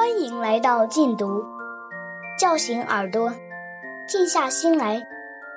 欢迎来到禁读，叫醒耳朵，静下心来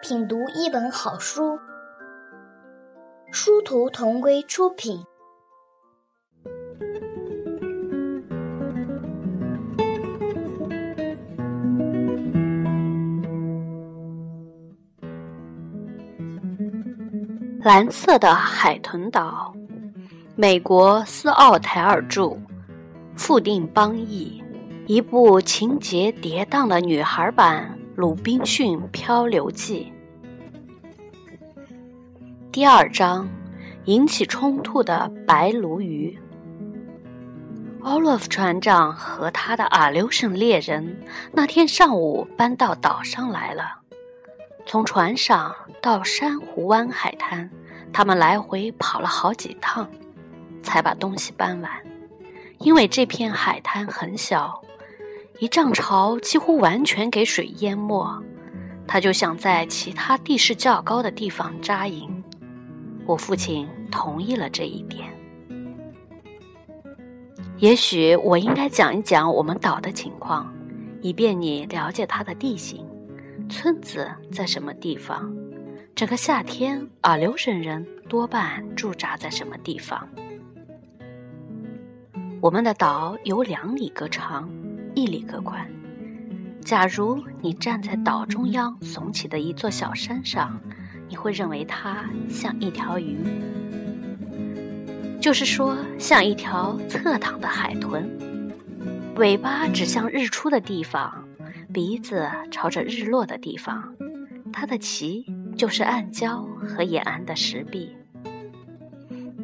品读一本好书。殊途同归出品。蓝色的海豚岛，美国斯奥台尔著，富定邦义，一部情节跌宕的女孩版《鲁滨逊漂流记》。第二章，引起冲突的白鲈鱼。奥洛夫船长和他的阿留申猎人那天上午搬到岛上来了。从船上到珊瑚湾海滩，他们来回跑了好几趟，才把东西搬完。因为这片海滩很小，一涨潮几乎完全给水淹没。他就想在其他地势较高的地方扎营。我父亲同意了这一点。也许我应该讲一讲我们岛的情况，以便你了解它的地形。村子在什么地方？整个夏天，阿留申人多半驻扎在什么地方？我们的岛有两里格长，一里格宽。假如你站在岛中央耸起的一座小山上，你会认为它像一条鱼，就是说，像一条侧躺的海豚，尾巴指向日出的地方。鼻子朝着日落的地方，它的鳍就是暗礁和沿岸的石壁。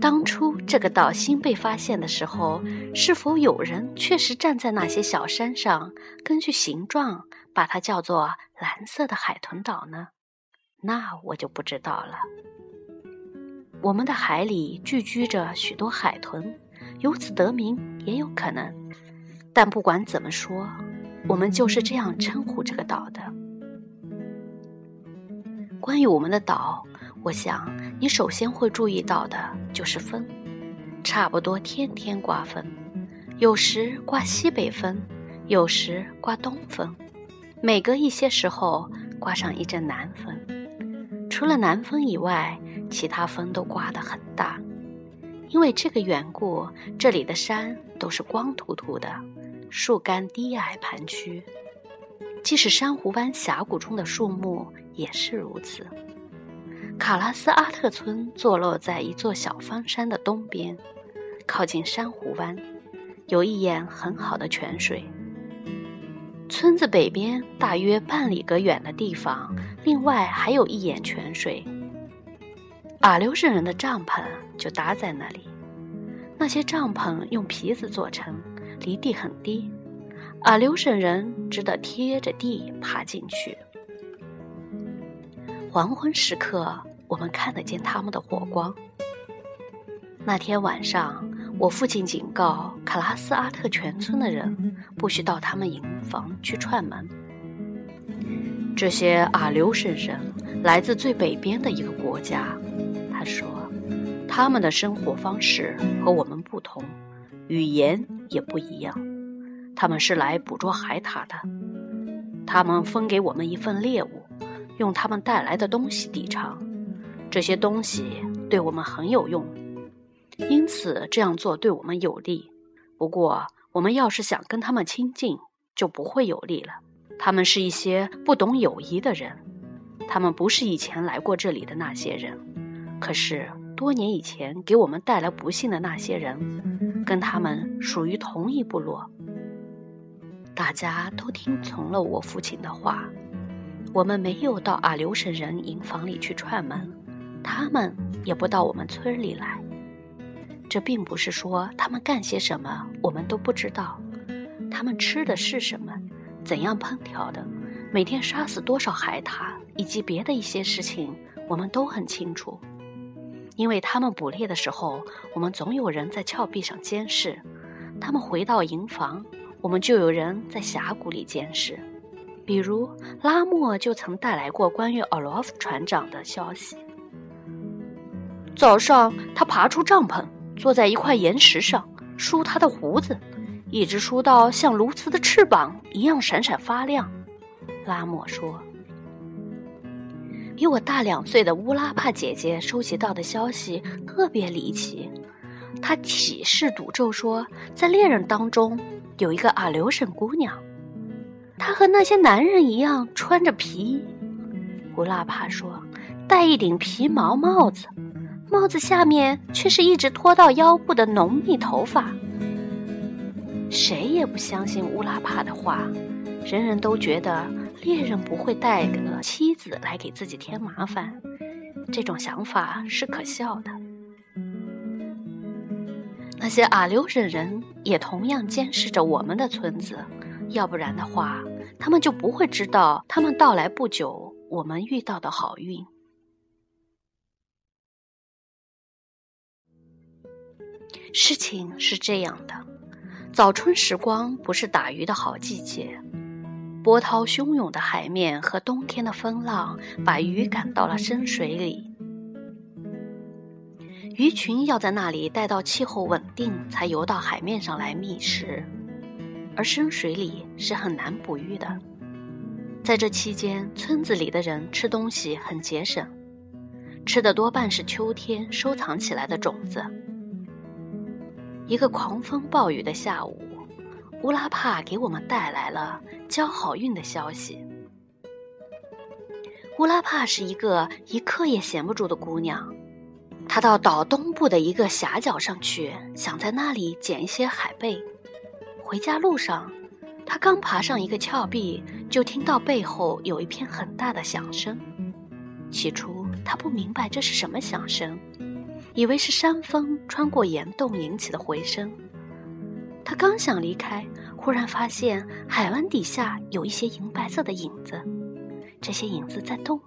当初这个岛新被发现的时候，是否有人确实站在那些小山上，根据形状把它叫做“蓝色的海豚岛”呢？那我就不知道了。我们的海里聚居着许多海豚，由此得名也有可能。但不管怎么说。我们就是这样称呼这个岛的。关于我们的岛，我想你首先会注意到的就是风，差不多天天刮风，有时刮西北风，有时刮东风，每隔一些时候刮上一阵南风。除了南风以外，其他风都刮得很大。因为这个缘故，这里的山都是光秃秃的。树干低矮盘曲，即使珊瑚湾峡谷中的树木也是如此。卡拉斯阿特村坐落在一座小方山的东边，靠近珊瑚湾，有一眼很好的泉水。村子北边大约半里格远的地方，另外还有一眼泉水。阿留申人的帐篷就搭在那里，那些帐篷用皮子做成。离地很低，阿留申人只得贴着地爬进去。黄昏时刻，我们看得见他们的火光。那天晚上，我父亲警告卡拉斯阿特全村的人，不许到他们营房去串门。这些阿留申人来自最北边的一个国家，他说，他们的生活方式和我们不同。语言也不一样，他们是来捕捉海獭的。他们分给我们一份猎物，用他们带来的东西抵偿。这些东西对我们很有用，因此这样做对我们有利。不过，我们要是想跟他们亲近，就不会有利了。他们是一些不懂友谊的人，他们不是以前来过这里的那些人。可是。多年以前给我们带来不幸的那些人，跟他们属于同一部落。大家都听从了我父亲的话，我们没有到阿留申人营房里去串门，他们也不到我们村里来。这并不是说他们干些什么我们都不知道，他们吃的是什么，怎样烹调的，每天杀死多少海獭，以及别的一些事情，我们都很清楚。因为他们捕猎的时候，我们总有人在峭壁上监视；他们回到营房，我们就有人在峡谷里监视。比如拉莫就曾带来过关于奥洛夫船长的消息。早上，他爬出帐篷，坐在一块岩石上梳他的胡子，一直梳到像鸬鹚的翅膀一样闪闪发亮。拉莫说：“比我大两岁的乌拉帕姐姐收集到的消息特别离奇。她起誓赌咒说，在猎人当中有一个阿留申姑娘，她和那些男人一样穿着皮衣。”乌拉帕说：“戴一顶皮毛帽子，帽子下面却是一直拖到腰部的浓密头发。”谁也不相信乌拉帕的话，人人都觉得猎人不会带个妻子来给自己添麻烦，这种想法是可笑的。那些阿留申人也同样监视着我们的村子，要不然的话，他们就不会知道他们到来不久我们遇到的好运。事情是这样的。早春时光不是打鱼的好季节，波涛汹涌的海面和冬天的风浪把鱼赶到了深水里。鱼群要在那里待到气候稳定，才游到海面上来觅食，而深水里是很难捕鱼的。在这期间，村子里的人吃东西很节省，吃的多半是秋天收藏起来的种子。一个狂风暴雨的下午，乌拉帕给我们带来了交好运的消息。乌拉帕是一个一刻也闲不住的姑娘，她到岛东部的一个峡角上去，想在那里捡一些海贝。回家路上，她刚爬上一个峭壁，就听到背后有一片很大的响声。起初，她不明白这是什么响声。以为是山风穿过岩洞引起的回声，他刚想离开，忽然发现海湾底下有一些银白色的影子，这些影子在动。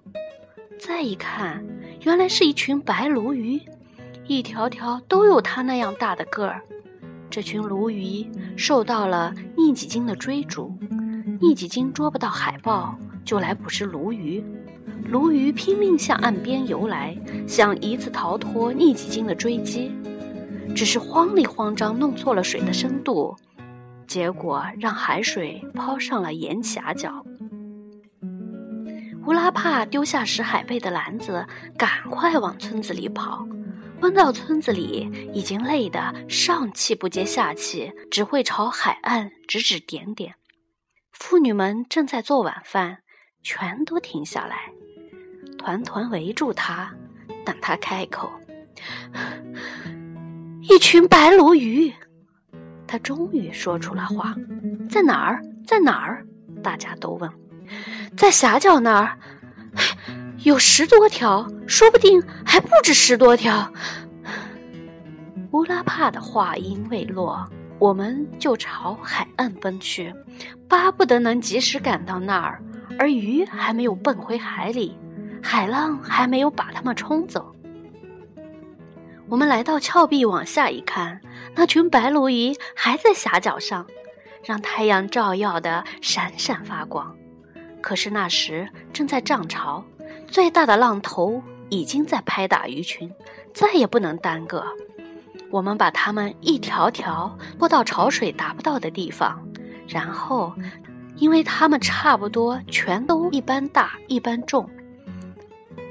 再一看，原来是一群白鲈鱼，一条条都有他那样大的个儿。这群鲈鱼受到了逆几经的追逐，逆几经捉不到海豹，就来捕食鲈鱼。鲈鱼拼命向岸边游来，想一次逃脱逆几经的追击，只是慌里慌张弄错了水的深度，结果让海水抛上了岩峡角。乌拉帕丢下拾海贝的篮子，赶快往村子里跑。奔到村子里，已经累得上气不接下气，只会朝海岸指指点点。妇女们正在做晚饭，全都停下来。团团围住他，等他开口。一群白鲈鱼，他终于说出了话：“在哪儿？在哪儿？”大家都问。在峡角那儿，有十多条，说不定还不止十多条。乌拉帕的话音未落，我们就朝海岸奔去，巴不得能及时赶到那儿，而鱼还没有奔回海里。海浪还没有把它们冲走。我们来到峭壁，往下一看，那群白鲈鱼还在峡角上，让太阳照耀的闪闪发光。可是那时正在涨潮，最大的浪头已经在拍打鱼群，再也不能耽搁。我们把它们一条条拖到潮水达不到的地方，然后，因为它们差不多全都一般大、一般重。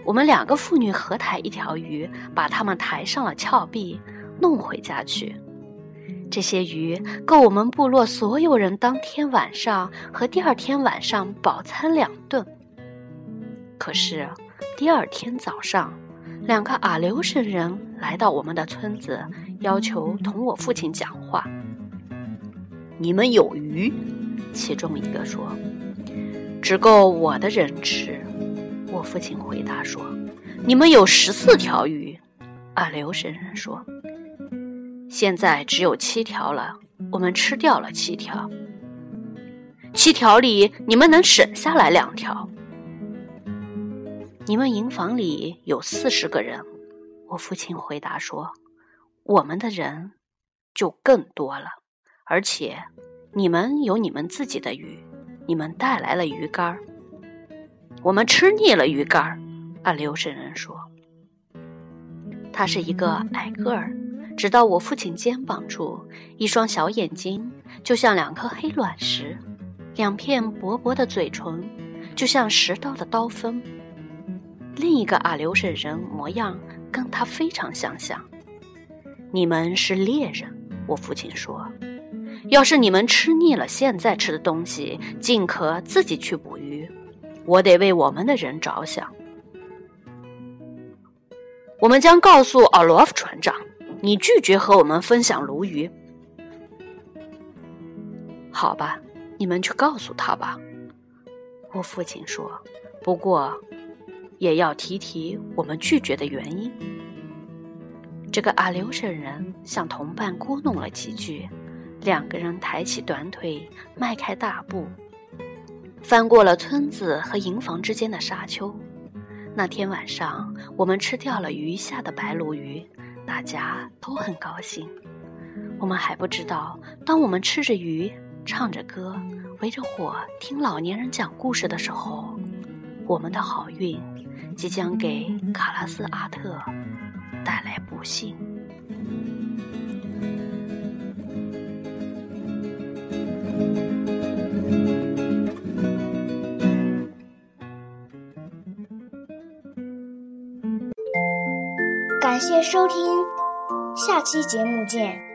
我们两个妇女合抬一条鱼，把它们抬上了峭壁，弄回家去。这些鱼够我们部落所有人当天晚上和第二天晚上饱餐两顿。可是第二天早上，两个阿留申人来到我们的村子，要求同我父亲讲话。你们有鱼？其中一个说：“只够我的人吃。”我父亲回答说：“你们有十四条鱼。”阿留申人说：“现在只有七条了，我们吃掉了七条。七条里，你们能省下来两条。你们营房里有四十个人。”我父亲回答说：“我们的人就更多了，而且你们有你们自己的鱼，你们带来了鱼竿。”我们吃腻了鱼干儿，阿留申人说。他是一个矮个儿，直到我父亲肩膀处，一双小眼睛就像两颗黑卵石，两片薄薄的嘴唇，就像石刀的刀锋。另一个阿留申人模样跟他非常相像。你们是猎人，我父亲说。要是你们吃腻了现在吃的东西，尽可自己去捕。我得为我们的人着想。我们将告诉奥罗夫船长，你拒绝和我们分享鲈鱼。好吧，你们去告诉他吧。我父亲说。不过，也要提提我们拒绝的原因。这个阿留申人向同伴咕哝了几句，两个人抬起短腿，迈开大步，翻过了村子和营房之间的沙丘。那天晚上，我们吃掉了鱼下的白鲈鱼，大家都很高兴。我们还不知道，当我们吃着鱼。唱着歌，围着火听老年人讲故事的时候，我们的好运即将给卡拉斯阿特带来不幸。谢收听，下期节目见。